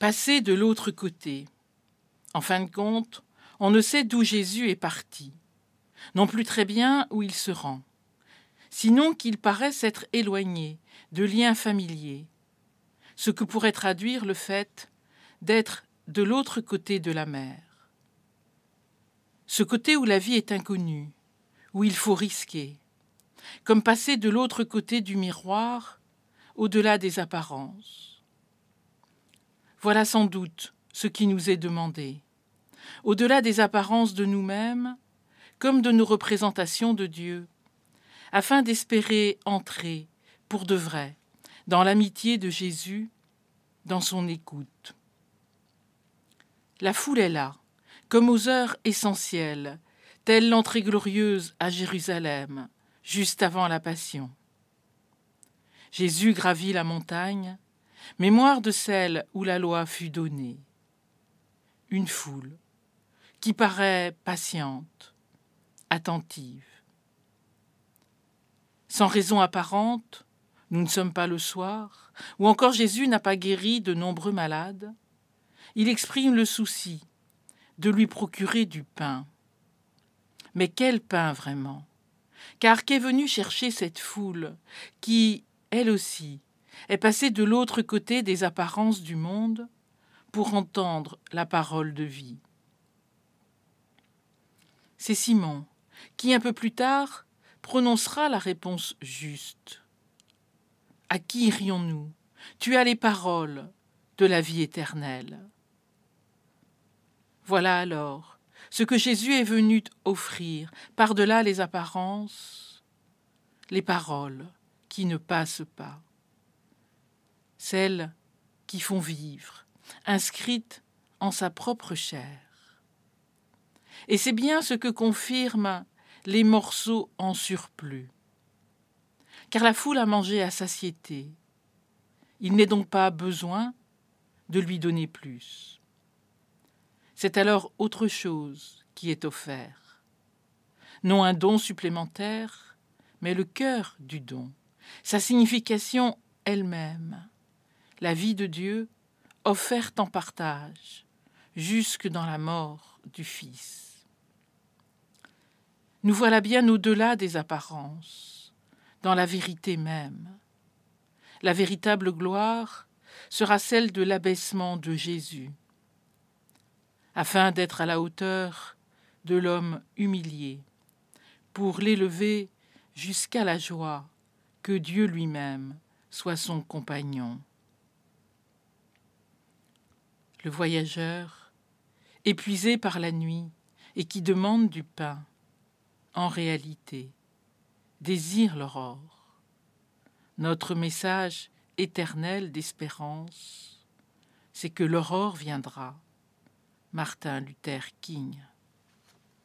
Passer de l'autre côté. En fin de compte, on ne sait d'où Jésus est parti, non plus très bien où il se rend, sinon qu'il paraît s'être éloigné de liens familiers, ce que pourrait traduire le fait d'être de l'autre côté de la mer. Ce côté où la vie est inconnue, où il faut risquer, comme passer de l'autre côté du miroir, au-delà des apparences. Voilà sans doute ce qui nous est demandé, au-delà des apparences de nous-mêmes, comme de nos représentations de Dieu, afin d'espérer entrer, pour de vrai, dans l'amitié de Jésus, dans son écoute. La foule est là, comme aux heures essentielles, telle l'entrée glorieuse à Jérusalem, juste avant la Passion. Jésus gravit la montagne, mémoire de celle où la loi fut donnée. Une foule qui paraît patiente, attentive. Sans raison apparente, nous ne sommes pas le soir, ou encore Jésus n'a pas guéri de nombreux malades, il exprime le souci de lui procurer du pain. Mais quel pain vraiment? Car qu'est venu chercher cette foule qui, elle aussi, est passée de l'autre côté des apparences du monde pour entendre la parole de vie C'est Simon qui, un peu plus tard, prononcera la réponse juste. À qui irions-nous Tu as les paroles de la vie éternelle. Voilà alors ce que Jésus est venu offrir, par-delà les apparences, les paroles qui ne passent pas, celles qui font vivre, inscrites en sa propre chair. Et c'est bien ce que confirment les morceaux en surplus. Car la foule a mangé à satiété. Il n'est donc pas besoin de lui donner plus. C'est alors autre chose qui est offert. Non un don supplémentaire, mais le cœur du don, sa signification elle-même, la vie de Dieu offerte en partage, jusque dans la mort du Fils. Nous voilà bien au-delà des apparences, dans la vérité même. La véritable gloire sera celle de l'abaissement de Jésus, afin d'être à la hauteur de l'homme humilié, pour l'élever jusqu'à la joie que Dieu lui-même soit son compagnon. Le voyageur, épuisé par la nuit et qui demande du pain, en réalité, désire l'aurore. Notre message éternel d'espérance, c'est que l'aurore viendra Martin Luther King.